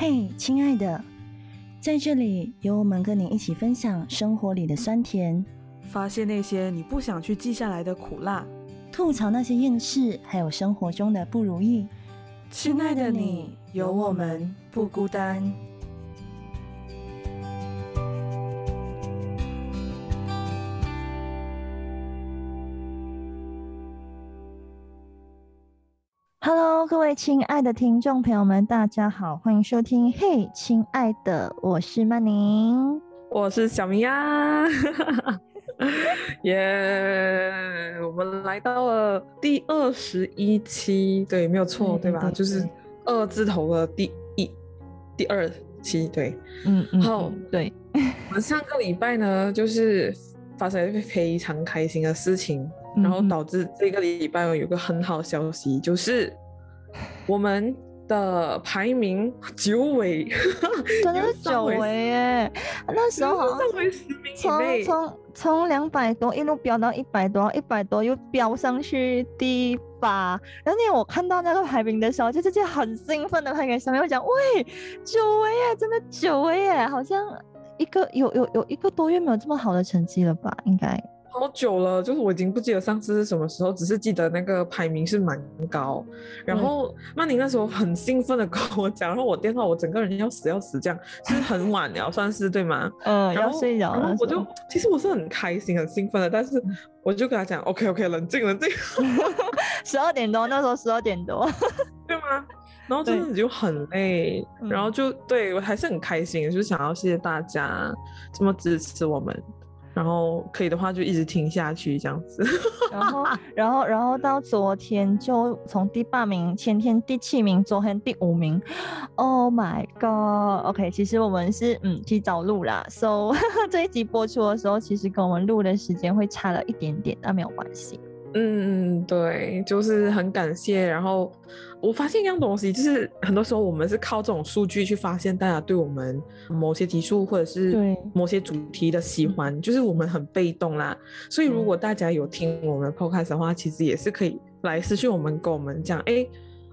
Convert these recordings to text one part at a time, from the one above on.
嘿，亲爱的，在这里有我们跟你一起分享生活里的酸甜，发现那些你不想去记下来的苦辣，吐槽那些厌世，还有生活中的不如意。亲爱的你，有我们不孤单。各位亲爱的听众朋友们，大家好，欢迎收听。嘿，亲爱的，我是曼宁，我是小明呀。耶，我们来到了第二十一期，对，没有错，对吧？就是二字头的第一第二期，对，嗯嗯，好，对。我们上个礼拜呢，就是发生了非常开心的事情。然后导致这个礼拜有个很好消息，就是我们的排名九尾，真的是九尾耶！那时候好像从从从两百多一路飙到一百多，一百多又飙上去第八。然后那我看到那个排名的时候，就直接很兴奋的拍给小妹，我讲：“喂，九尾耶，真的九尾耶！好像一个有有有一个多月没有这么好的成绩了吧？应该。”好久了，就是我已经不记得上次是什么时候，只是记得那个排名是蛮高。然后曼宁那时候很兴奋的跟我讲，然后我电话我整个人要死要死这样，就是很晚了，算是对吗？嗯，要睡着了。我就其实我是很开心很兴奋的，但是我就跟他讲，OK OK，冷静冷静。十二点多，那时候十二点多，对吗？然后真的就很累，然后就对我还是很开心，就是想要谢谢大家这么支持我们。然后可以的话就一直听下去这样子，然后然后然后到昨天就从第八名，前天第七名，昨天第五名，Oh my god！OK，其实我们是嗯提早录啦，So 这一集播出的时候，其实跟我们录的时间会差了一点点，但没有关系。嗯，对，就是很感谢。然后我发现一样东西，就是很多时候我们是靠这种数据去发现大家对我们某些题数或者是某些主题的喜欢，就是我们很被动啦。所以如果大家有听我们 podcast 的话，其实也是可以来私信我们，跟我们讲，哎，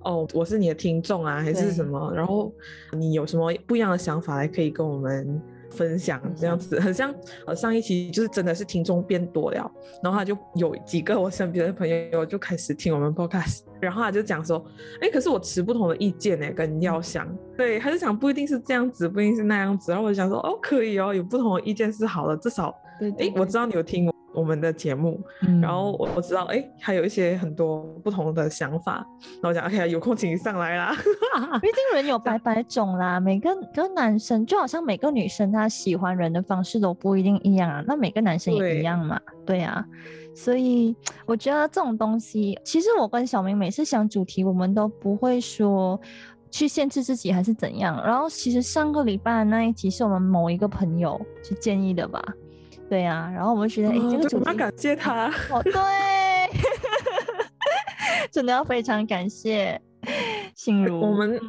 哦，我是你的听众啊，还是什么？然后你有什么不一样的想法，来可以跟我们。分享这样子很像呃上一期就是真的是听众变多了，然后他就有几个我身边的朋友就开始听我们 podcast，然后他就讲说，哎，可是我持不同的意见呢，跟要想，对，他就讲不一定是这样子，不一定是那样子，然后我就想说，哦，可以哦，有不同的意见是好的，至少，哎，我知道你有听。我们的节目，然后我我知道，哎，还有一些很多不同的想法，然后讲，OK，有空请你上来啦。毕竟人有百百种啦，每个个男生就好像每个女生她喜欢人的方式都不一定一样啊，那每个男生也一样嘛，对啊。所以我觉得这种东西，其实我跟小明每次想主题，我们都不会说去限制自己还是怎样。然后其实上个礼拜的那一集是我们某一个朋友去建议的吧。对呀，然后我们觉得，哎，这个主题，感谢他，哦，对，真的要非常感谢心如。我们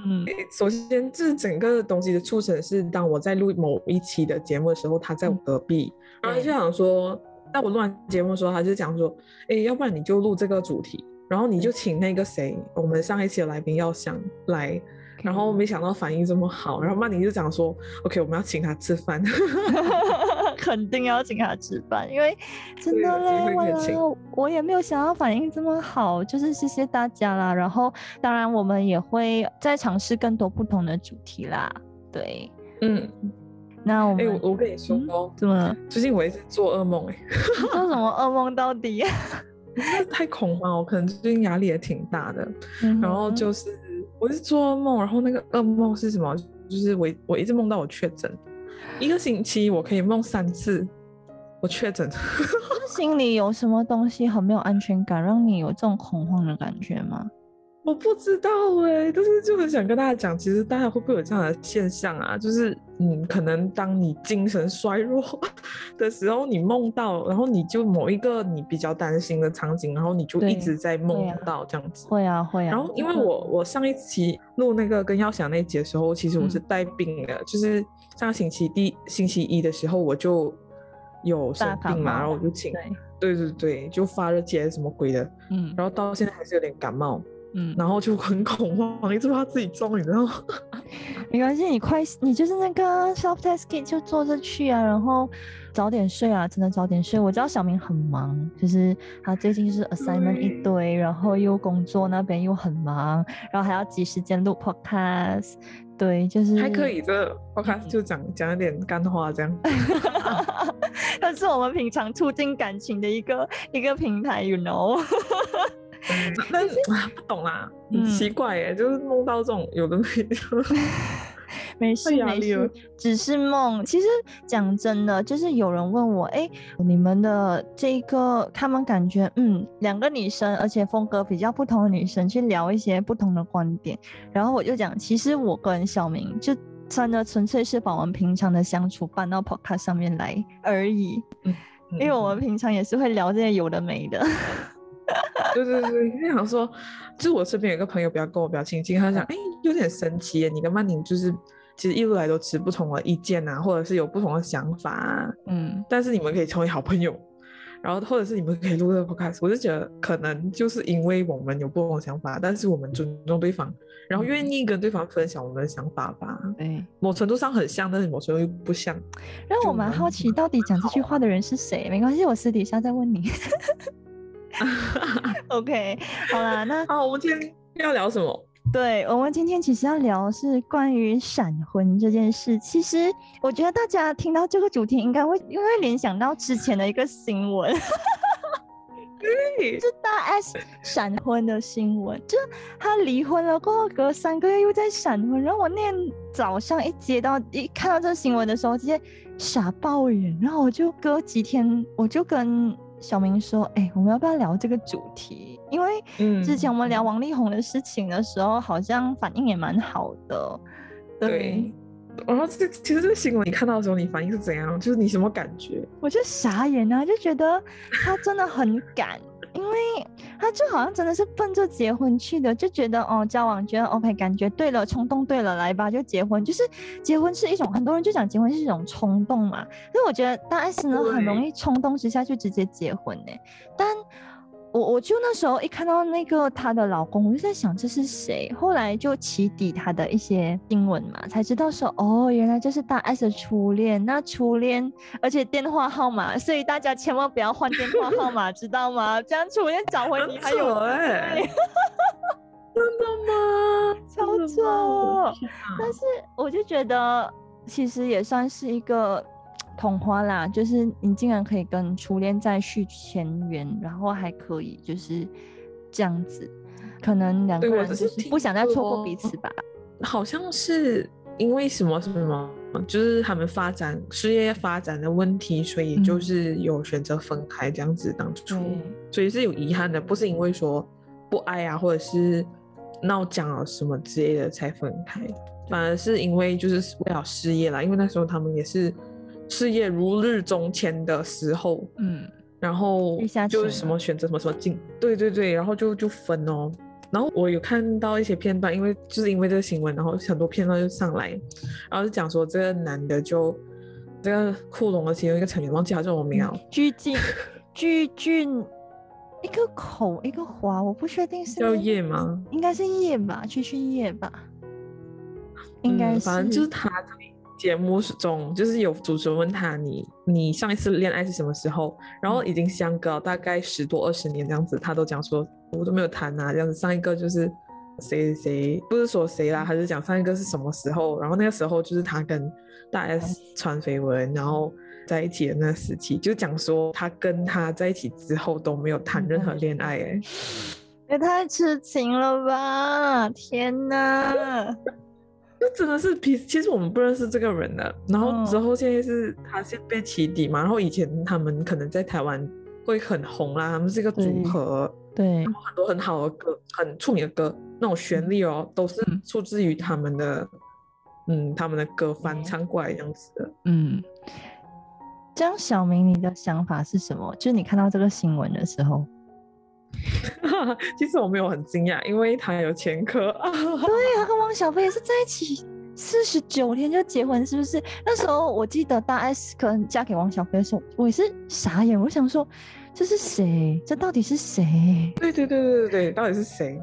首先这整个东西的促成是，当我在录某一期的节目的时候，他在我隔壁，然后就想说，在我录完节目的时候，他就讲说，哎，要不然你就录这个主题，然后你就请那个谁，我们上一期的来宾要想来。然后没想到反应这么好，然后曼宁就讲说：“OK，我们要请他吃饭，肯定要请他吃饭，因为真的嘞，我我也没有想到反应这么好，就是谢谢大家啦。然后当然我们也会再尝试更多不同的主题啦。对，嗯，那我们，哎，我跟你说哦，怎么最近我一直做噩梦？哎，做什么噩梦到底？太恐慌，我可能最近压力也挺大的，然后就是。我是做噩梦，然后那个噩梦是什么？就是我我一直梦到我确诊，一个星期我可以梦三次，我确诊。心里有什么东西很没有安全感，让你有这种恐慌的感觉吗？我不知道哎，但是就很想跟大家讲，其实大家会不会有这样的现象啊？就是嗯，可能当你精神衰弱 的时候，你梦到，然后你就某一个你比较担心的场景，然后你就一直在梦到这样子。会啊会啊。然后因为我我上一期录那个跟耀祥那集的时候，其实我是带病的，就是上个星期第星期一的时候我就有生病嘛，然后我就请，对对对，就发热结什么鬼的，嗯，然后到现在还是有点感冒。嗯，然后就很恐慌，一直怕自己中，你知道吗？没关系，你快，你就是那个 self test kit 就做着去啊，然后早点睡啊，真的早点睡。我知道小明很忙，就是他最近就是 assignment 一堆，然后又工作那边又很忙，然后还要挤时间录 podcast。对，就是还可以，这 podcast 就讲讲一点干话这样。但是我们平常促进感情的一个一个平台，you know。但是不懂啦，很奇怪耶，就是梦到这种有的没的，没事没事，只是梦。其实讲真的，就是有人问我，哎，你们的这个，他们感觉，嗯，两个女生，而且风格比较不同的女生，去聊一些不同的观点。然后我就讲，其实我跟小明就真的纯粹是把我们平常的相处搬到 podcast 上面来而已，因为我们平常也是会聊这些有的没的。对对对，因为想说，就是我身边有一个朋友比较跟我比较亲近，他想，哎，有点神奇耶，你跟曼宁就是其实一路来都持不同的意见啊，或者是有不同的想法啊，嗯，但是你们可以成为好朋友，然后或者是你们可以录这个 podcast，我就觉得可能就是因为我们有不同的想法，但是我们尊重对方，然后愿意跟对方分享我们的想法吧，对，某程度上很像，但是某程度又不像。让我蛮好奇，到底讲这句话的人是谁？没关系，我私底下再问你。OK，好啦，那好，我们今天要聊什么？对我们今天其实要聊是关于闪婚这件事。其实我觉得大家听到这个主题，应该会因为联想到之前的一个新闻，对，是大 S 闪婚的新闻，就他离婚了过后隔三个月又在闪婚。然后我那天早上一接到一看到这个新闻的时候，直接傻爆眼。然后我就隔几天我就跟。小明说：“哎，我们要不要聊这个主题？因为之前我们聊王力宏的事情的时候，好像反应也蛮好的。对，然后这其实这个新闻你看到的时候，你反应是怎样？就是你什么感觉？我就傻眼啊，就觉得他真的很敢。”因为他就好像真的是奔着结婚去的，就觉得哦，交往觉得 OK，感觉对了，冲动对了，来吧，就结婚。就是结婚是一种，很多人就讲结婚是一种冲动嘛。所以我觉得大 S 呢，很容易冲动之下就直接结婚呢。但我我就那时候一看到那个她的老公，我就在想这是谁？后来就起底她的一些新闻嘛，才知道说哦，原来这是大 S 的初恋。那初恋，而且电话号码，所以大家千万不要换电话号码，知道吗？这样初恋找回你还有哎，真的吗？超丑！但是我就觉得其实也算是一个。同花啦，就是你竟然可以跟初恋再续前缘，然后还可以就是这样子，可能两个人就是不想再错过彼此吧。好像是因为什么什么，就是他们发展事业发展的问题，所以就是有选择分开这样子当初，所以是有遗憾的，不是因为说不爱啊，或者是闹僵啊什么之类的才分开，反而是因为就是为了事业啦，因为那时候他们也是。事业如日中天的时候，嗯，然后就是什么选择什么什么进，对对对，然后就就分哦。然后我有看到一些片段，因为就是因为这个新闻，然后很多片段就上来，然后就讲说这个男的就这个库龙的其中一个成员，忘记他叫什么名了？鞠婧 鞠俊，一个口一个华，我不确定是叫叶吗？应该是叶吧，鞠俊叶吧，应该是，反正就是他。节目中就是有主持人问他你你上一次恋爱是什么时候？然后已经相隔大概十多二十年这样子，他都讲说我都没有谈啊这样子。上一个就是谁谁不是说谁啦，还是讲上一个是什么时候？然后那个时候就是他跟大 S 传绯闻，然后在一起的那时期，就讲说他跟他在一起之后都没有谈任何恋爱，哎，也 太痴情了吧！天哪！就真的是，其其实我们不认识这个人的，然后之后现在是他先被起底嘛，然后以前他们可能在台湾会很红啦，他们是一个组合，对，很多很好的歌，很出名的歌，那种旋律哦，都是出自于他们的，嗯，他们的歌翻唱过来这样子的，嗯。这样，小明，你的想法是什么？就是你看到这个新闻的时候。其实我没有很惊讶，因为他有前科。对，他跟汪小菲也是在一起四十九天就结婚，是不是？那时候我记得大 S 可能嫁给汪小菲的时候，我也是傻眼。我想说，这是谁？这到底是谁？对对对对对对，到底是谁？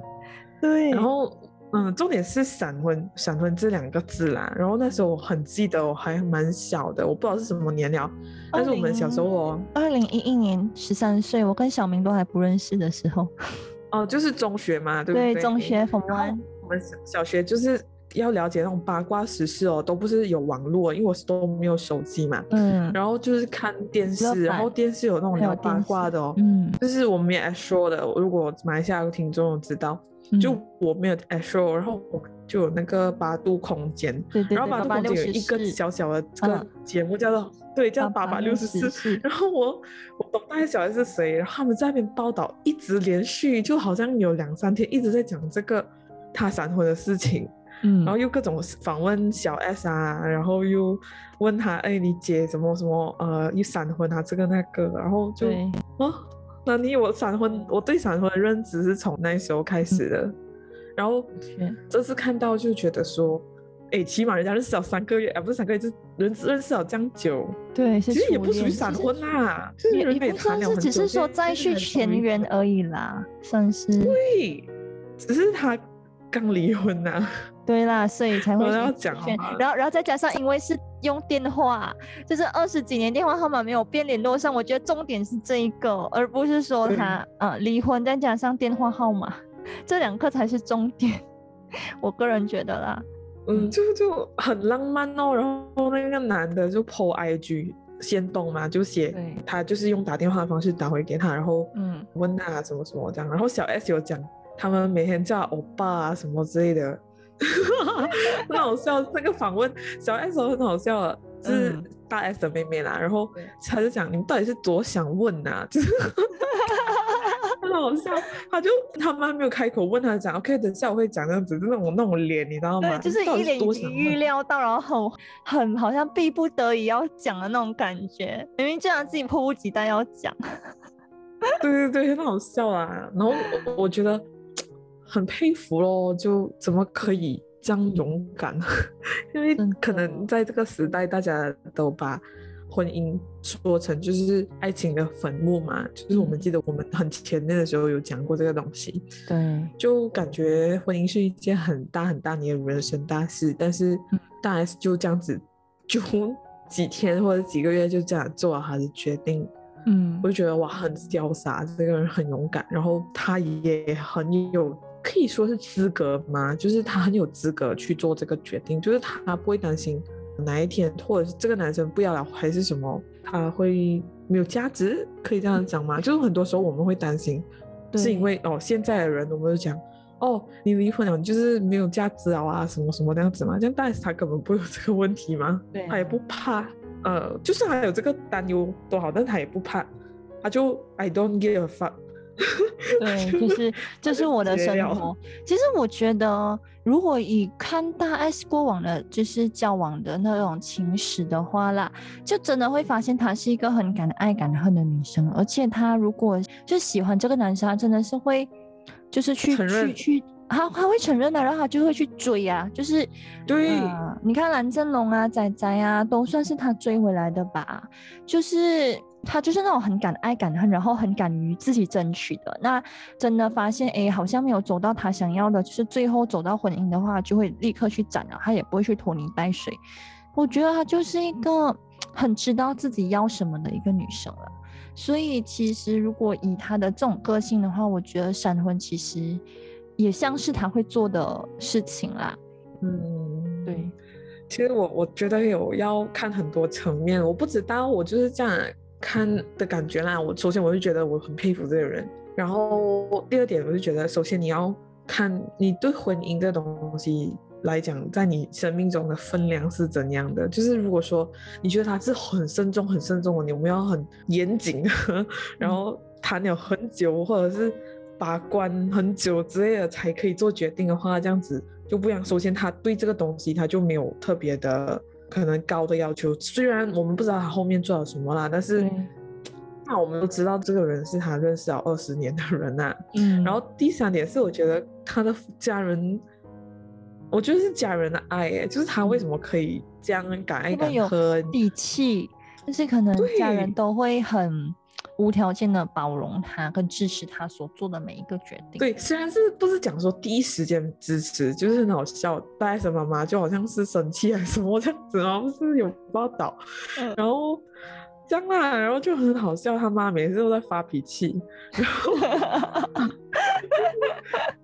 对，然后。嗯，重点是闪婚，闪婚这两个字啦。然后那时候我很记得，我还蛮小的，我不知道是什么年了。但是我们小时候哦，二零一一年十三岁，我跟小明都还不认识的时候。哦，就是中学嘛，对不对？对，中学。我们小学就是要了解那种八卦时事哦，都不是有网络，因为我是都没有手机嘛。嗯。然后就是看电视，然后电视有那种聊八卦的哦。嗯。就是我们也说的，如果马来西亚有听众知道。就我没有 show，然后我就有那个八度空间，然后八度空间有一个小小的这个节目叫做对叫八八六十四，然后我我懂大概小孩是谁，然后他们在那边报道，一直连续就好像有两三天一直在讲这个他闪婚的事情，嗯，然后又各种访问小 S 啊，然后又问他哎你姐什么什么呃又闪婚啊这个那个，然后就啊。那你我闪婚，我对闪婚的认知是从那时候开始的，然后这次看到就觉得说，哎，起码人家认识了三个月，啊，不是三个月，就认认识了这样久，对，其实也不属于闪婚啦，也也不算是，只是说再续前缘而已啦，算是，对，只是他刚离婚呐。对啦，所以才会要讲，然后然后再加上，因为是用电话，就是二十几年电话号码没有变，联络上。我觉得重点是这一个，而不是说他呃离婚，再加上电话号码，这两个才是重点。我个人觉得啦，嗯，就就很浪漫哦。然后那个男的就 po IG 先动嘛，就写他就是用打电话的方式打回给他，然后嗯问他什么什么这样。然后小 S 有讲，他们每天叫欧巴啊什么之类的。很好笑，那个访问小 S 很好笑了，是大 S 的妹妹啦，然后他就讲你们到底是多想问呐，就是 很好笑，他就他妈没有开口问他讲，OK，等下我会讲这样子，那种那种脸，你知道吗？就是一脸已经预料到，然后很很好像逼不得已要讲的那种感觉，明明这样自己迫不及待要讲。对对对，很好笑啊，然后我觉得。很佩服咯，就怎么可以这样勇敢？因为可能在这个时代，大家都把婚姻说成就是爱情的坟墓嘛。就是我们记得我们很前面的时候有讲过这个东西。对，就感觉婚姻是一件很大很大你的人生大事，但是大 S 就这样子，就 几天或者几个月就这样做了他的决定。嗯，我就觉得哇，很潇洒，这个人很勇敢，然后他也很有。可以说是资格吗？就是他很有资格去做这个决定，就是他不会担心哪一天，或者是这个男生不要了，还是什么，他会没有价值，可以这样讲吗？就是很多时候我们会担心，是因为哦，现在的人我们就讲，哦，你离婚了，你就是没有价值了啊，什么什么这样子嘛。这样，但是他根本不会有这个问题吗？对，他也不怕，呃，就是他有这个担忧多好，但他也不怕，他就 I don't give a fuck。对，就是这是我的生活。其实我觉得，如果以看大 S 过往的，就是交往的那种情史的话啦，就真的会发现她是一个很敢爱敢恨的女生。而且她如果就喜欢这个男生，她真的是会，就是去去去，他他会承认的，然后他就会去追啊，就是对，你看蓝正龙啊、仔仔啊，都算是她追回来的吧，就是。他就是那种很敢爱敢恨，然后很敢于自己争取的。那真的发现，哎，好像没有走到他想要的，就是最后走到婚姻的话，就会立刻去斩了，他也不会去拖泥带水。我觉得她就是一个很知道自己要什么的一个女生了。所以其实如果以她的这种个性的话，我觉得闪婚其实也像是她会做的事情啦。嗯，对。其实我我觉得有要看很多层面，我不知道，我就是这样。看的感觉啦，我首先我就觉得我很佩服这个人，然后第二点我就觉得，首先你要看你对婚姻这东西来讲，在你生命中的分量是怎样的。就是如果说你觉得他是很慎重、很慎重的，你我们要很严谨，然后谈了很久，或者是把关很久之类的才可以做决定的话，这样子就不一样。首先他对这个东西他就没有特别的。可能高的要求，虽然我们不知道他后面做了什么啦，但是那我们都知道这个人是他认识了二十年的人呐。嗯，然后第三点是，我觉得他的家人，我觉得是家人的爱，哎，就是他为什么可以这样敢爱敢恨、底气，就是可能家人都会很无条件的包容他跟支持他所做的每一个决定。对，虽然是不是讲说第一时间支持，就是很好笑。大 S 妈妈就好像是生气还是什么这样子然后是有报道，然后这样啦，然后就很好笑。他妈每次都在发脾气，然后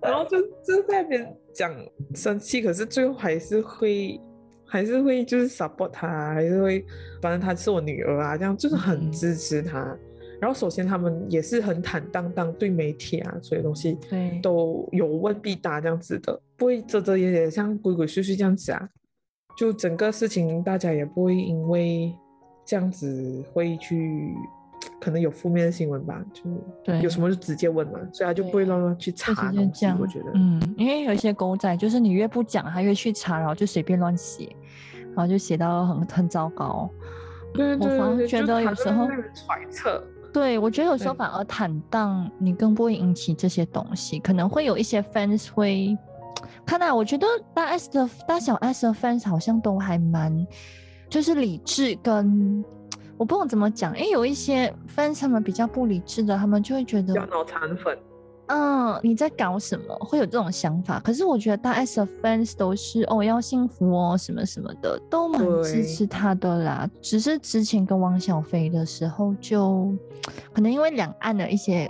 然后就就在那边讲生气，可是最后还是会还是会就是 support 他，还是会反正她是我女儿啊，这样就是很支持她。然后首先他们也是很坦荡荡，对媒体啊，所有东西都有问必答这样子的，不会遮遮掩掩，像鬼鬼祟祟这样子啊。就整个事情大家也不会因为这样子会去，可能有负面的新闻吧，就对，有什么就直接问嘛，所以他就不会乱乱去查东西。我觉得，嗯，因为有一些狗仔就是你越不讲，他越去查，然后就随便乱写，然后就写到很很糟糕。对对对，我觉得有时候揣测。对，我觉得有时候反而坦荡，你更不会引起这些东西。可能会有一些 fans 会看到，我觉得大 S 的大小 S 的 fans 好像都还蛮就是理智，跟我不懂怎么讲，因为有一些 fans 他们比较不理智的，他们就会觉得脑残粉。嗯，你在搞什么？会有这种想法。可是我觉得大 S 的 fans 都是哦要幸福哦什么什么的，都蛮支持他的啦。只是之前跟汪小菲的时候，就可能因为两岸的一些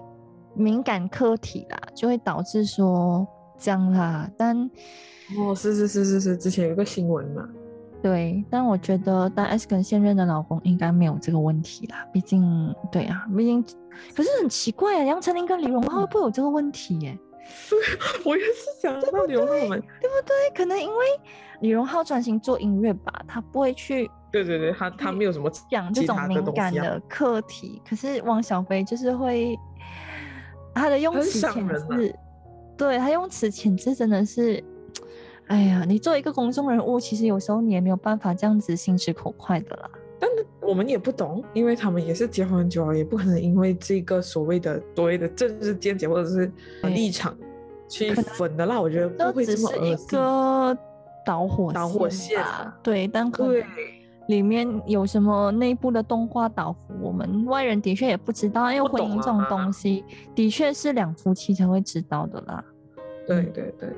敏感课题啦，就会导致说这样啦。但哦，是是是是是，之前有个新闻嘛。对，但我觉得大 S 跟现任的老公应该没有这个问题啦。毕竟，对啊，毕竟。可是很奇怪啊，杨丞琳跟李荣浩会不会有这个问题耶？对，我也是想到李荣浩们，对不对？可能因为李荣浩专心做音乐吧，他不会去。对对对，他他没有什么讲这种敏感的课题。可是汪小菲就是会，他的用词遣字，对他用词遣字真的是，哎呀，你作为一个公众人物，其实有时候你也没有办法这样子心直口快的啦。但是我们也不懂，因为他们也是结婚很久了，也不可能因为这个所谓的所谓的政治见解或者是立场去粉的啦。我觉得不会这么恶心。个导火导火线，对，但可能里面有什么内部的动画导火，我们外人的确也不知道。因为婚姻这种东西，的确是两夫妻才会知道的啦。对对对。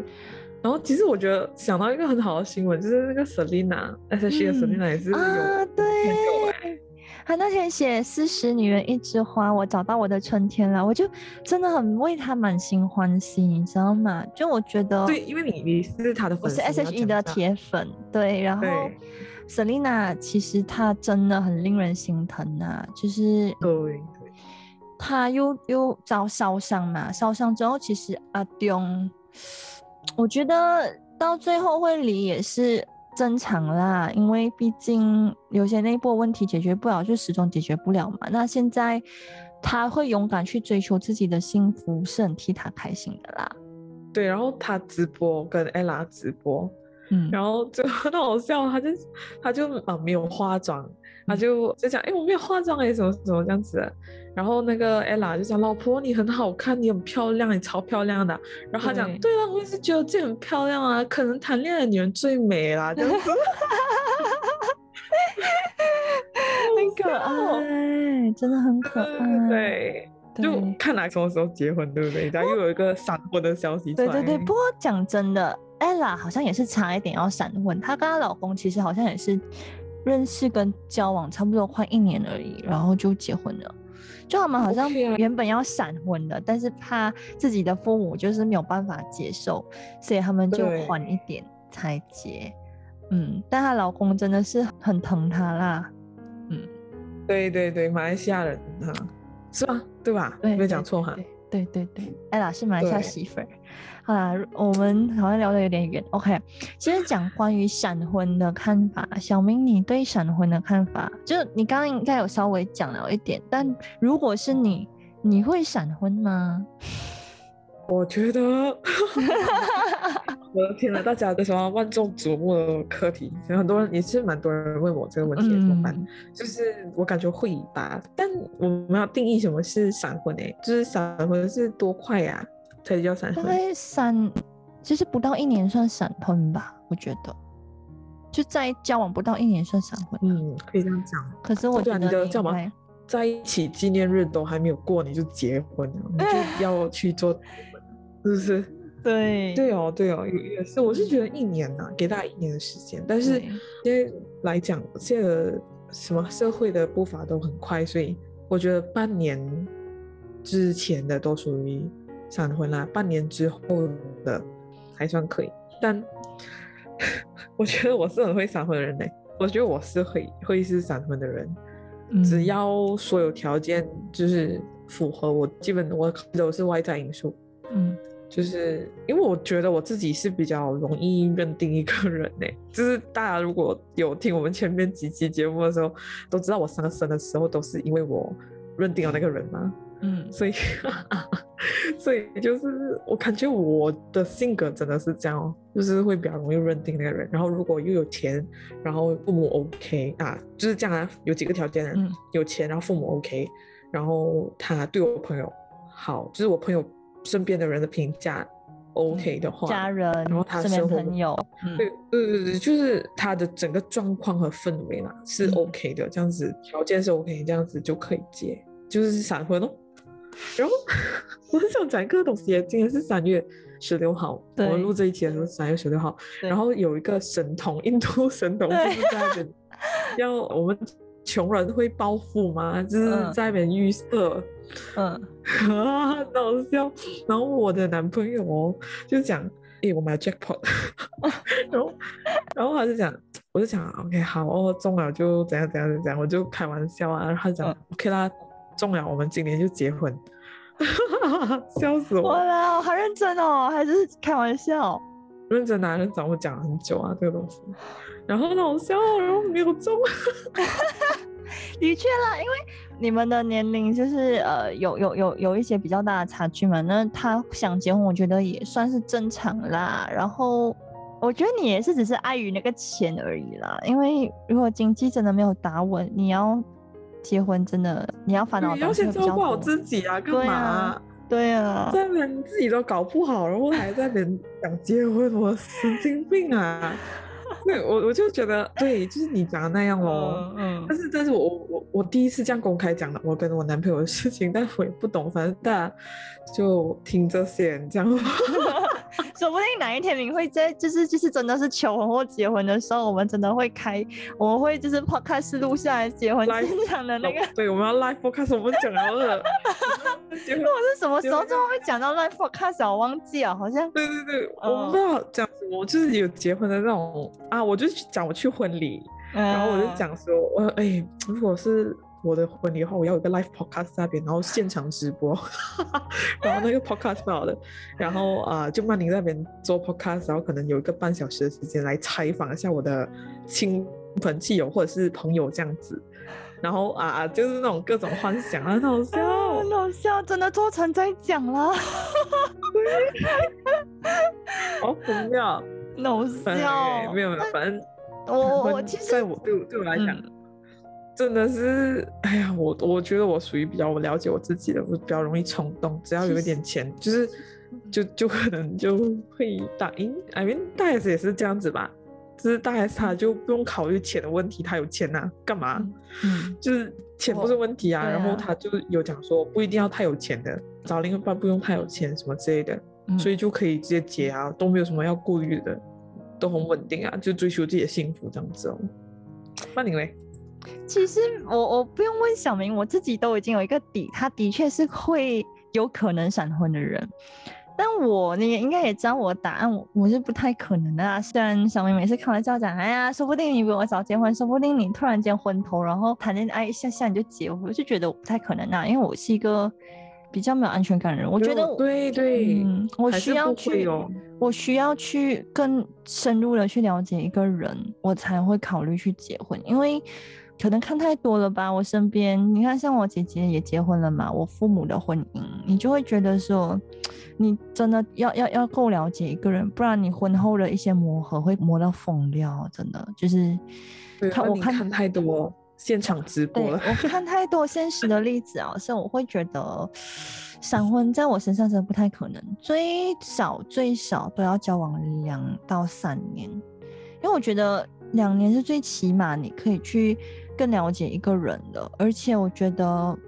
然后其实我觉得想到一个很好的新闻，就是那个 Selina，S.H.E 的 Selina 也是有啊，对，他那天写“四十女人一枝花”，我找到我的春天了，我就真的很为他满心欢喜，你知道吗？就我觉得，对，因为你你是他的粉丝，我是 S.H.E 的铁粉，对，然后 Selina 其实她真的很令人心疼啊，就是对，她又又遭烧伤嘛，烧伤之后其实阿丢。我觉得到最后会离也是正常啦，因为毕竟有些内部问题解决不了，就始终解决不了嘛。那现在他会勇敢去追求自己的幸福，是很替他开心的啦。对，然后他直播跟 ella 直播，嗯，然后就 很好笑，他就他就啊没有化妆。他就就讲，哎，我没有化妆哎，什么什么这样子。然后那个 ella 就讲，老婆你很好看，你很漂亮，你超漂亮的。然后他讲，对啊，我也是觉得自己很漂亮啊，可能谈恋爱的女人最美啦，这样子。很可爱，真的很可爱。对，就看来什么时候结婚，对不对？然后又有一个闪婚的消息。对对对，不过讲真的，ella 好像也是差一点要闪婚，她跟她老公其实好像也是。认识跟交往差不多快一年而已，然后就结婚了。就他们好像原本要闪婚的，但是怕自己的父母就是没有办法接受，所以他们就缓一点才结。嗯，但她老公真的是很疼她啦。嗯，对对对，马来西亚人哈，是吧？对吧？没有讲错哈。对对对，艾拉是马来西亚媳妇儿。好啦，我们好像聊得有点远。OK，其实讲关于闪婚的看法，小明，你对闪婚的看法，就你刚刚应该有稍微讲了一点，但如果是你，你会闪婚吗？我觉得，我的天呐，大家都什么万众瞩目的课题，有很多人也是蛮多人问我这个问题，怎么办？就是我感觉会吧，但我们要定义什么是闪婚诶，就是闪婚是多快呀？才叫闪婚，大概三，其实不到一年算闪婚吧，我觉得，就在交往不到一年算闪婚。嗯，可以这样讲。可是我觉得交往在一起纪念日都还没有过你就结婚了，你就 要去做，是不是？对对哦，对哦，也是，我是觉得一年呐，给大家一年的时间。但是现在来讲，现在什么社会的步伐都很快，所以我觉得半年之前的都属于闪婚啦，半年之后的还算可以。但 我觉得我是很会闪婚的人嘞，我觉得我是会会是闪婚的人，只要所有条件就是符合，我基本我都是外在因素，嗯。就是因为我觉得我自己是比较容易认定一个人呢，就是大家如果有听我们前面几期节目的时候，都知道我上升的时候都是因为我认定了那个人嘛，嗯，所以 所以就是我感觉我的性格真的是这样哦，就是会比较容易认定那个人，然后如果又有钱，然后父母 OK 啊，就是这样啊，有几个条件，嗯，有钱，然后父母 OK，然后他对我朋友好，就是我朋友。身边的人的评价 OK 的话，家人，然后他身边朋友，对对对对，就是他的整个状况和氛围啦是 OK 的，这样子条件是 OK，这样子就可以结，就是闪婚哦。然后我很想讲一个东西，今天是三月十六号，我们录这一期的时候三月十六号，然后有一个神童，印度神童就是在那边要我们。穷人会暴富吗？就是在那边预测，嗯，啊，搞笑。然后我的男朋友哦，就讲，诶，我买 jackpot，然后，然后他就讲，我就讲，OK，好哦，中了就怎样怎样怎样，我就开玩笑啊。然后他讲，OK 啦，中了，我们今年就结婚，笑死我了，好认真哦，还是开玩笑？认真男人找我讲了很久啊，这个东西。然后好笑，然后没有中。的确啦，因为你们的年龄就是呃有有有有一些比较大的差距嘛。那他想结婚，我觉得也算是正常啦。然后我觉得你也是只是碍于那个钱而已啦。因为如果经济真的没有打稳，你要结婚真的你要烦恼。你要先照顾好自己啊，干嘛？对啊，在那边自己都搞不好，然后还在那边想结婚，我神经病啊！对，我我就觉得，对，就是你讲的那样咯。嗯，但是，但是我我我第一次这样公开讲了，我跟我男朋友的事情，但我也不懂，反正大家就听这些这样。说不定哪一天你会在，就是就是真的是求婚或结婚的时候，我们真的会开，我们会就是 podcast 录下来结婚现场的那个。对，我们要 live podcast，我们讲到了。结婚是什么时候最后会讲到 live podcast？我忘记了，好像。对对对，我不知道讲什么，就是有结婚的那种啊，我就讲我去婚礼，然后我就讲说，我哎，如果是。我的婚礼的话，我要有个 live podcast 那边，然后现场直播，然后那个 podcast 不好的，然后啊，就曼宁那边做 podcast，然后可能有一个半小时的时间来采访一下我的亲朋戚友或者是朋友这样子，然后啊，就是那种各种幻想啊，好笑，很好笑，真的做成在讲了，好不妙，好笑，没有没有，反正我我其实在我对我对我来讲。真的是，哎呀，我我觉得我属于比较我了解我自己的，我比较容易冲动，只要有一点钱，就是就就可能就会答应。I mean，大 S 也是这样子吧，就是大 S 他就不用考虑钱的问题，他有钱呐，干嘛？嗯，就是钱不是问题啊。然后他就有讲说，不一定要太有钱的，找另一半不用太有钱什么之类的，所以就可以直接结啊，都没有什么要顾虑的，都很稳定啊，就追求自己的幸福这样子哦。那你嘞？其实我我不用问小明，我自己都已经有一个底，他的确是会有可能闪婚的人。但我你应该也知道我的答案，我我是不太可能的啊。虽然小明每次开玩笑讲，哎呀，说不定你比我早结婚，说不定你突然间昏头，然后谈恋爱一下下你就结婚，我就觉得我不太可能啊，因为我是一个比较没有安全感的人。我觉得对对，嗯，我需要去，我需要去更深入的去了解一个人，我才会考虑去结婚，因为。可能看太多了吧，我身边，你看像我姐姐也结婚了嘛，我父母的婚姻，你就会觉得说，你真的要要要够了解一个人，不然你婚后的一些磨合会磨到疯掉，真的就是。看我看太多现场直播了，我看太多现实的例子啊，所以我会觉得闪婚在我身上真的不太可能，最少最少都要交往两到三年，因为我觉得两年是最起码你可以去。更了解一个人了。而且我觉得，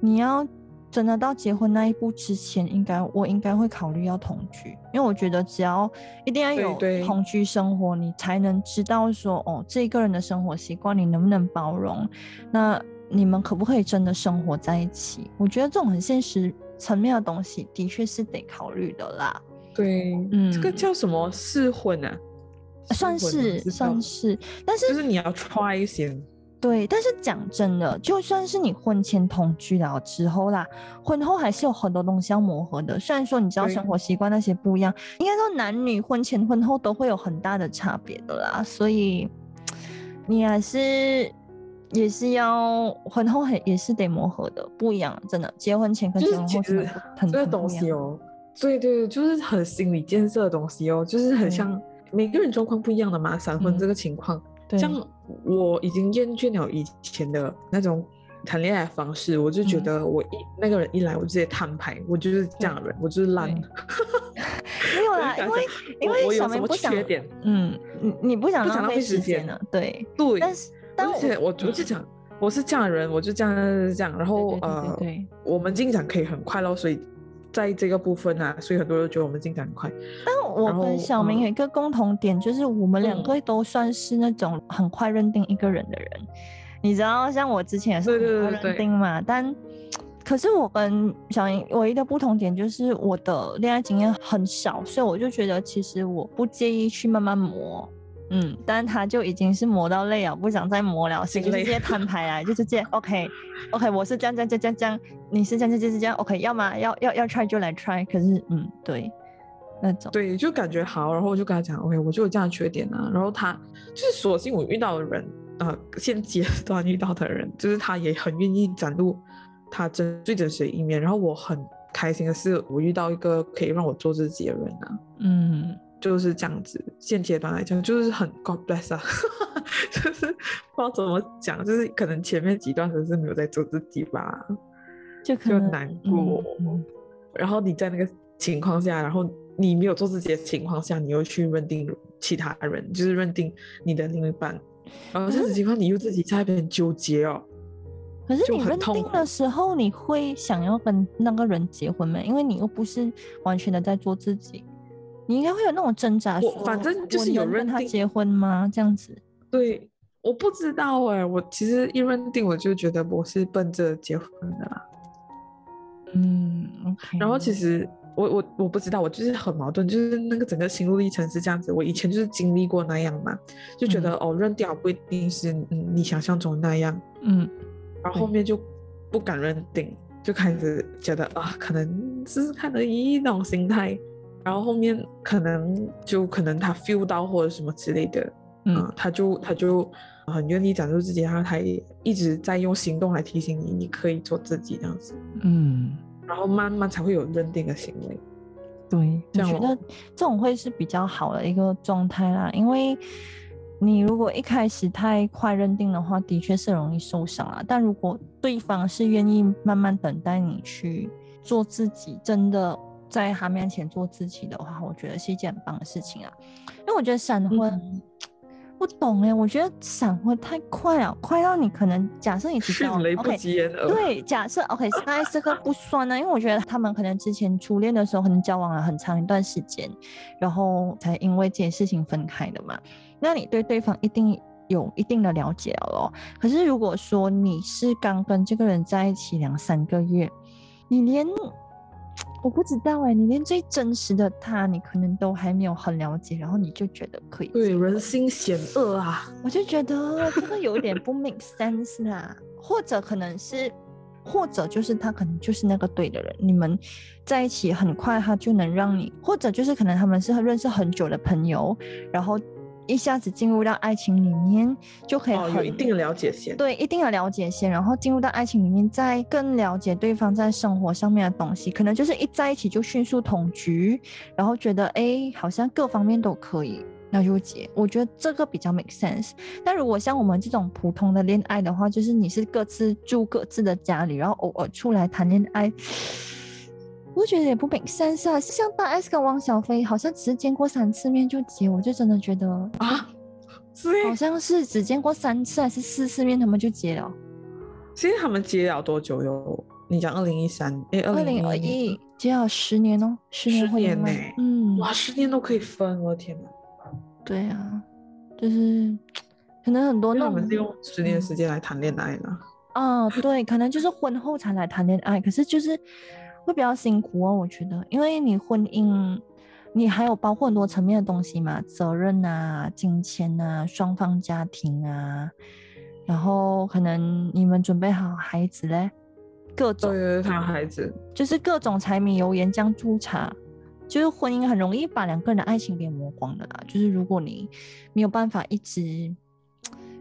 你要真的到结婚那一步之前，应该我应该会考虑要同居，因为我觉得只要一定要有同居生活，你才能知道说，哦，这一个人的生活习惯你能不能包容，那你们可不可以真的生活在一起？我觉得这种很现实层面的东西，的确是得考虑的啦。对，嗯，这个叫什么试婚啊？算是算是，但是就是你要 try 先。对，但是讲真的，就算是你婚前同居了之后啦，婚后还是有很多东西要磨合的。虽然说你知道生活习惯那些不一样，应该说男女婚前婚后都会有很大的差别的啦。所以你还是也是要婚后还也是得磨合的，不一样，真的。结婚前跟结婚后是很这个东西哦。对对，就是很心理建设的东西哦，就是很像每个人状况不一样的嘛。闪婚这个情况，像我已经厌倦了以前的那种谈恋爱方式，我就觉得我一那个人一来，我直接摊牌，我就是这样的人，我就是烂。没有啦，因为因为小明不想，嗯，你你不想浪费时间。呢？对。对，但是而且我我就讲，我是这样的人，我就这样这样，然后呃，我们进展可以很快咯，所以。在这个部分啊，所以很多人觉得我们进展很快。但我跟小明有一个共同点，就是我们两个都算是那种很快认定一个人的人。你知道，像我之前也是很快认定嘛。但可是我跟小明唯一的不同点就是我的恋爱经验很少，所以我就觉得其实我不介意去慢慢磨。嗯，但他就已经是磨到累了，不想再磨了，所以就直接摊牌来，就直接 OK OK，我是这样这样这样这样，你是这样这样这样 OK，要么要要要 try 就来 try，可是嗯对，那种。对就感觉好，然后我就跟他讲 OK，我就有这样的缺点啊，然后他就是索性我遇到的人，呃，现阶段遇到的人，就是他也很愿意展露他真最真实的一面，然后我很开心的是，我遇到一个可以让我做自己的人啊，嗯。就是这样子，现阶段来讲就是很 God bless 啊，就是不知道怎么讲，就是可能前面几段时是没有在做自己吧，就就难过。然后你在那个情况下，然后你没有做自己的情况下，你又去认定其他人，就是认定你的另一半，然后这种情况你又自己在那边纠结哦。可是你认定的时候，你会想要跟那个人结婚吗？因为你又不是完全的在做自己。你应该会有那种挣扎，我反正就是有认他结婚吗？这样子？对，我不知道哎，我其实一认定我就觉得我是奔着结婚的啦。嗯。然后其实我我我不知道，我就是很矛盾，就是那个整个心路历程是这样子。我以前就是经历过那样嘛，就觉得哦，认掉不一定是嗯你想象中那样，嗯。然后后面就不敢认定，就开始觉得啊，可能试试看而已那种心态。然后后面可能就可能他 feel 到或者什么之类的，嗯，他就他就很愿意展示自己，然后他也一直在用行动来提醒你，你可以做自己这样子，嗯，然后慢慢才会有认定的行为。对，我觉得这种会是比较好的一个状态啦，因为你如果一开始太快认定的话，的确是容易受伤啊。但如果对方是愿意慢慢等待你去做自己，真的。在他面前做自己的话，我觉得是一件很棒的事情啊。因为我觉得闪婚不懂哎，我觉得闪婚太快了，快到你可能假设你知道 OK，对，假设 OK，那这个不算呢，因为我觉得他们可能之前初恋的时候可能交往了很长一段时间，然后才因为这件事情分开的嘛。那你对对方一定有一定的了解了。可是如果说你是刚跟这个人在一起两三个月，你连我不知道哎，你连最真实的他，你可能都还没有很了解，然后你就觉得可以？对，人心险恶啊！我就觉得这个有点不 make sense 啦，或者可能是，或者就是他可能就是那个对的人，你们在一起很快，他就能让你，或者就是可能他们是认识很久的朋友，然后。一下子进入到爱情里面，就可以有一定的了解先。对，一定的了解先，然后进入到爱情里面，再更了解对方在生活上面的东西。可能就是一在一起就迅速同居，然后觉得哎，好像各方面都可以，那就结。我觉得这个比较 make sense。但如果像我们这种普通的恋爱的话，就是你是各自住各自的家里，然后偶尔出来谈恋爱。我觉得也不明三色，像大 S 跟汪小菲，好像只是见过三次面就结，我就真的觉得啊，好像是只见过三次还是四次面，他们就结了。其实他们结了多久哟？你讲二零一三，哎，二零二一结了十年哦，十年会呢？嗯，哇，十年都可以分，我的天哪！对啊，就是可能很多那我们是用十年时间来谈恋爱了。哦，对，可能就是婚后才来谈恋爱，可是就是会比较辛苦哦，我觉得，因为你婚姻，你还有包括很多层面的东西嘛，责任啊、金钱啊、双方家庭啊，然后可能你们准备好孩子嘞，各种，对，他孩子，就是各种柴米油盐酱醋茶，就是婚姻很容易把两个人的爱情给磨光的啦，就是如果你没有办法一直。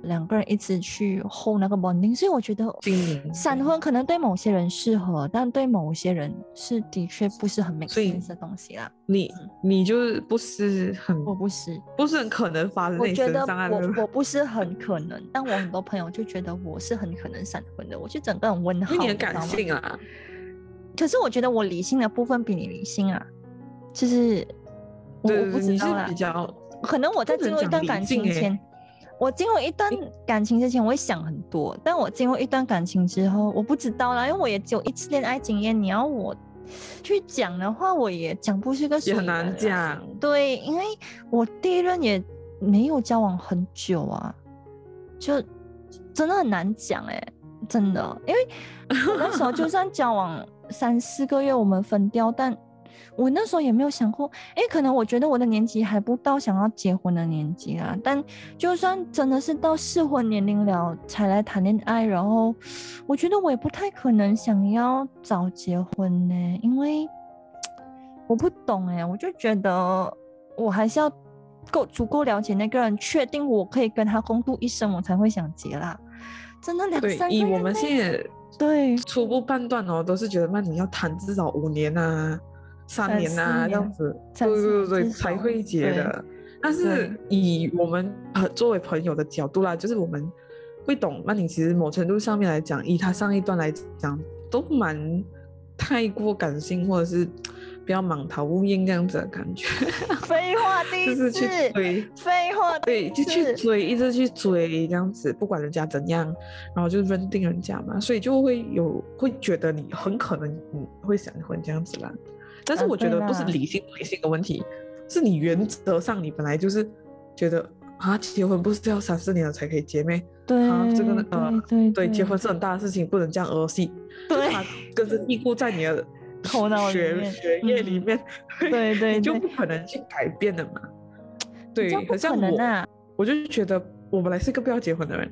两个人一直去 hold 那个 bonding，所以我觉得闪婚可能对某些人适合，但对某些人是的确不是很 make sense 的东西啦。你你就是不是很，我不是，不是很可能发生。我觉得我我不是很可能，但我很多朋友就觉得我是很可能闪婚的。我就整个人温好，你很感性啊。可是我觉得我理性的部分比你理性啊，就是我不知道啦，比较可能我在进入一段感情前。我进入一段感情之前，我会想很多；但我进入一段感情之后，我不知道啦，因为我也只有一次恋爱经验。你要我去讲的话，我也讲不出个。也很难讲。对，因为我第一任也没有交往很久啊，就真的很难讲哎，真的，因为那时候就算交往三四个月，我们分掉，但。我那时候也没有想过，哎，可能我觉得我的年纪还不到想要结婚的年纪啊。但就算真的是到适婚年龄了才来谈恋爱，然后我觉得我也不太可能想要早结婚呢，因为我不懂哎，我就觉得我还是要够足够了解那个人，确定我可以跟他共度一生，我才会想结啦。真的两三以我们现在对初步判断哦，都是觉得那你要谈至少五年啊。三年呐，这样子，对对对，才会结的。但是以我们呃作为朋友的角度啦，就是我们会懂。那你其实某程度上面来讲，以他上一段来讲，都蛮太过感性，或者是比较盲逃无烟这样子的感觉。废 话，第一次去追，废话，对，就去追，一直去追这样子，不管人家怎样，然后就认定人家嘛，所以就会有会觉得你很可能你会闪婚这样子啦。但是我觉得不是理性不理性的问题，是你原则上你本来就是觉得啊，结婚不是要三四年了才可以结咩？对啊，这个呃，对对，结婚是很大的事情，不能这样儿戏，对，根深蒂固在你的头脑血血液里面，对 对，你就不可能去改变的嘛。对，可像我，我就觉得我本来是个不要结婚的人，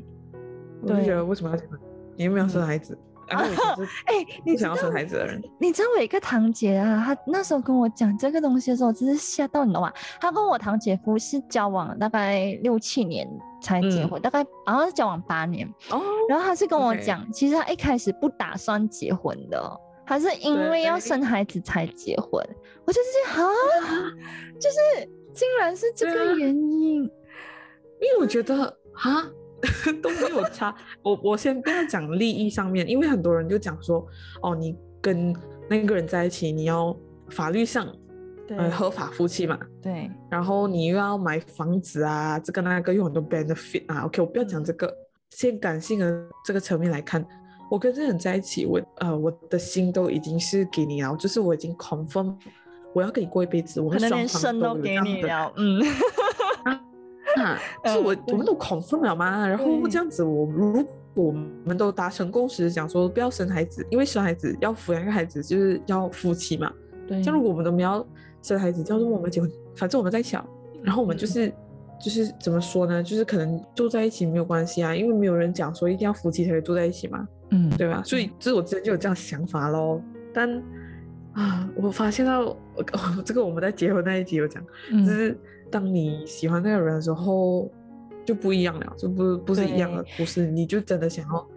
我就觉得为什么要结婚？你又没有生孩子。哎，你想要生孩子的人，你知道我有一个堂姐啊，她那时候跟我讲这个东西的时候，真是吓到你了嘛。她跟我堂姐夫是交往大概六七年才结婚，大概好像是交往八年。哦，然后她是跟我讲，其实她一开始不打算结婚的，她是因为要生孩子才结婚。我就是哈，就是竟然是这个原因，因为我觉得哈。都没有差，我我先不要讲利益上面，因为很多人就讲说，哦，你跟那个人在一起，你要法律上呃合法夫妻嘛，对，然后你又要买房子啊，这个那个有很多 benefit 啊，OK，我不要讲这个，先感性的这个层面来看，我跟这个人在一起，我呃我的心都已经是给你了，就是我已经 confirm 我要跟你过一辈子，我们双方都给你了，嗯。是我我们都恐婚了吗？然后这样子，我如果我们都达成共识，讲说不要生孩子，因为生孩子要抚养一个孩子就是要夫妻嘛。对。像如果我们都没有生孩子，叫做我们结婚，反正我们在想，然后我们就是就是怎么说呢？就是可能住在一起没有关系啊，因为没有人讲说一定要夫妻才可以住在一起嘛。嗯，对吧？所以就是我之前就有这样想法喽。但啊，我发现到 这个我们在结婚那一集有讲，就是。当你喜欢那个人的时候，就不一样了，就不不是一样的故事。你就真的想要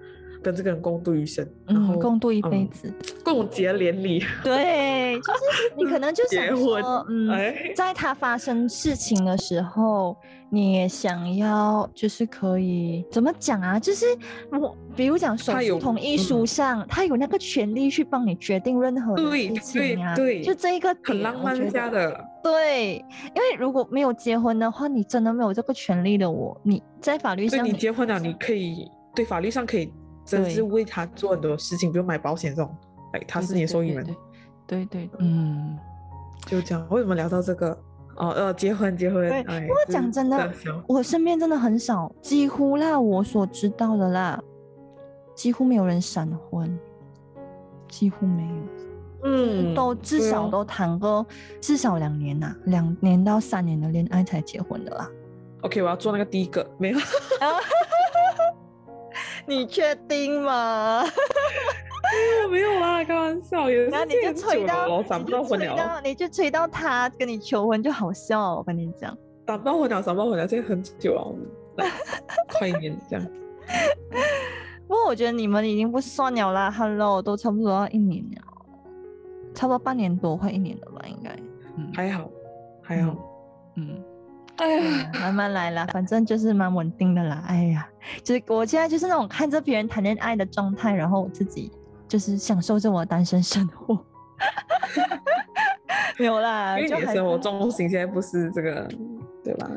跟这个人共度余生，然后共度一辈子，共结连理。对，就是你可能就想说，嗯，在他发生事情的时候，你也想要，就是可以怎么讲啊？就是我，比如讲手术同意书上，他有那个权利去帮你决定任何事情啊。对，就这一个很浪漫家的。对，因为如果没有结婚的话，你真的没有这个权利的。我你在法律上，你结婚了，你可以对法律上可以。真是为他做很多事情，比如买保险这种，哎，他是你的受益人，对对，嗯，就这样。为什么聊到这个？哦，呃，结婚，结婚。对，不过讲真的，我身边真的很少，几乎啦，我所知道的啦，几乎没有人闪婚，几乎没有，嗯，都至少都谈过至少两年呐，两年到三年的恋爱才结婚的啦。OK，我要做那个第一个，没有。你确定吗？没有啦，开玩笑。然后你就催到，找不到婚了。你就催到他跟你求婚就好笑。我跟你讲，找不到婚了，找不到婚了，这个很久了，快一年这样。不过我觉得你们已经不算了啦，Hello，都差不多要一年了，差不多半年多快一年了吧，应该。嗯，还好，还好，嗯。哎呀，慢慢来啦，反正就是蛮稳定的啦。哎呀，就是我现在就是那种看着别人谈恋爱的状态，然后我自己就是享受着我的单身生活。没有啦，因为你的生活重心现在不是这个，对吧？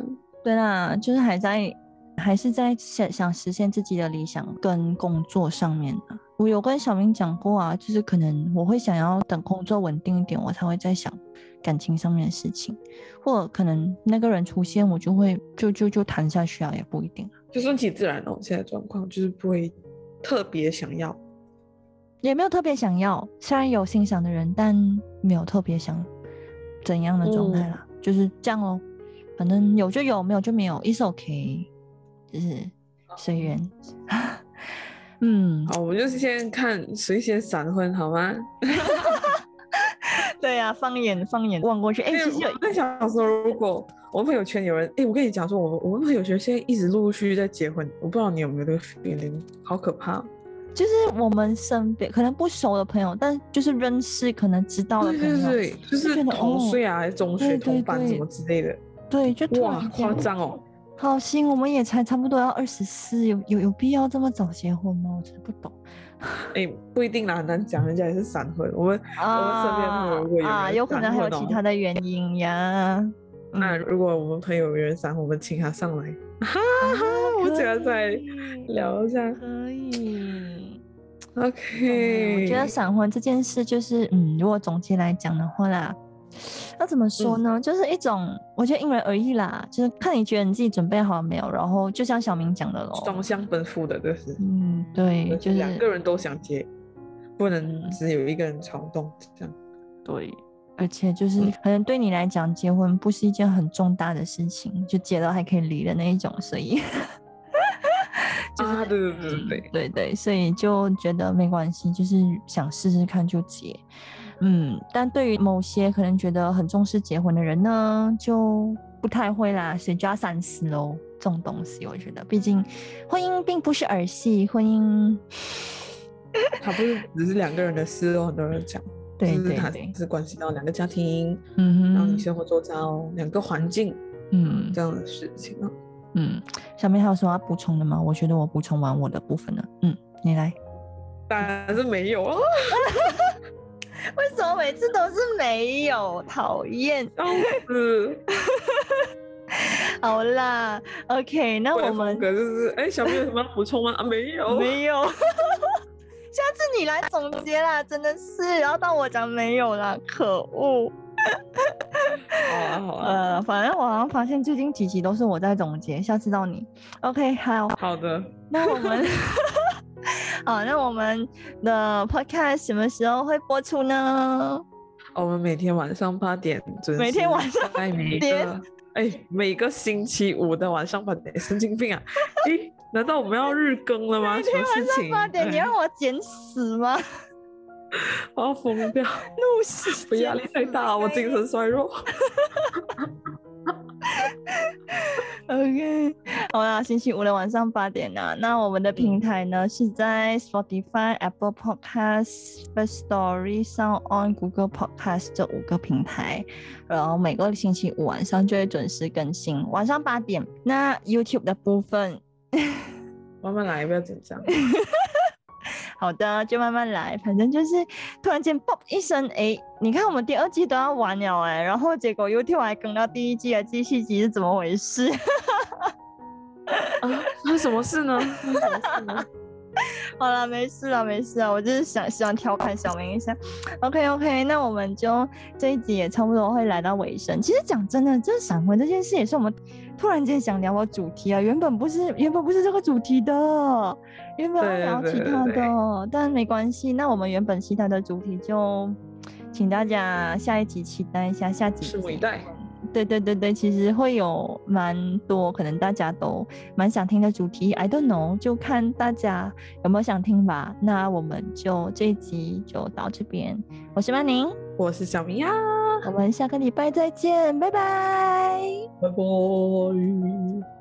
对啦，就是还在，还是在想想实现自己的理想跟工作上面的。我有跟小明讲过啊，就是可能我会想要等工作稳定一点，我才会再想。感情上面的事情，或者可能那个人出现，我就会就就就谈下去啊，也不一定啊，就顺其自然哦。现在状况就是不会特别想要，也没有特别想要，虽然有欣赏的人，但没有特别想怎样的状态啦，就是这样哦。反正有就有，没有就没有，is OK，就是随缘。嗯，好，我们就是先看谁先闪婚好吗？对呀，放眼放眼望过去，哎，其实在想说，如果我们朋友圈有人，哎，我跟你讲说，我我们朋友圈现在一直陆陆续续在结婚，我不知道你有没有这个 feeling，好可怕。就是我们身边可能不熟的朋友，但就是认识可能知道的朋友，对，就是同岁啊，还是中学同班什么之类的，对，就哇夸张哦。好心，我们也才差不多要二十四，有有有必要这么早结婚吗？我真的不懂。哎，不一定啦，很难讲，人家也是闪婚。我们 我们身边如果有啊，有可能还有其他的原因呀。那如果我们朋友有人闪，我们请他上来，哈哈，我们再再聊一下。可以，OK。我觉得闪婚这件事，就是嗯，如果总结来讲的话啦。那怎么说呢？就是一种，我觉得因人而异啦，就是看你觉得你自己准备好了没有。然后就像小明讲的喽，双向奔赴的，这是。嗯，对，就是两个人都想结，不能只有一个人冲动这样。对，而且就是可能对你来讲，结婚不是一件很重大的事情，就结了还可以离的那一种，所以。啊，对对对对对对对，所以就觉得没关系，就是想试试看就结。嗯，但对于某些可能觉得很重视结婚的人呢，就不太会啦，所以就要三思喽。这种东西，我觉得，毕竟婚姻并不是儿戏，婚姻 它不是只是两个人的事哦。很多人讲，对对对，是关系到两个家庭，嗯，然后你生活周遭两个环境，嗯，这样的事情啊。嗯，小明还有什么要补充的吗？我觉得我补充完我的部分了。嗯，你来。当然是没有啊。为什么每次都是没有？讨厌！嗯。好啦，OK，那我们就是，哎，小明有什么要补充吗？啊，没有，没有。下次你来总结啦，真的是，然后到我讲没有啦，可恶。好啊，好啊。呃，反正我好像发现最近几集都是我在总结，下次到你。OK，好。好的。那我们。好，那我们的 podcast 什么时候会播出呢？我们每天晚上八点准时。每天晚上八点。哎，每个星期五的晚上八点，神经病啊！咦，难道我们要日更了吗？每天晚上八点，你让我剪死吗？我要疯掉！怒死！我压力太大，我精神衰弱。OK，好啦，星期五的晚上八点啊。那我们的平台呢是在 Spotify、Apple Podcast、First Story、Sound On、Google Podcast 这五个平台，然后每个星期五晚上就会准时更新，晚上八点。那 YouTube 的部分，慢慢来，不要紧张。好的，就慢慢来，反正就是突然间嘣一声，哎，你看我们第二季都要完了哎，然后结果 YouTube 还更到第一季的第七集是怎么回事？啊，发生什么事呢？好了，没事了，没事了，我就是想希望调侃小明一下。OK OK，那我们就这一集也差不多会来到尾声。其实讲真的，这闪婚这件事也是我们突然间想聊我主题啊，原本不是原本不是这个主题的，原本要聊其他的，但没关系。那我们原本其他的主题就请大家下一集期待一下，下集拭目以待。对对对对，其实会有蛮多可能大家都蛮想听的主题，I don't know，就看大家有没有想听吧。那我们就这一集就到这边，我是曼宁，我是小明呀，我们下个礼拜再见，拜拜，拜拜。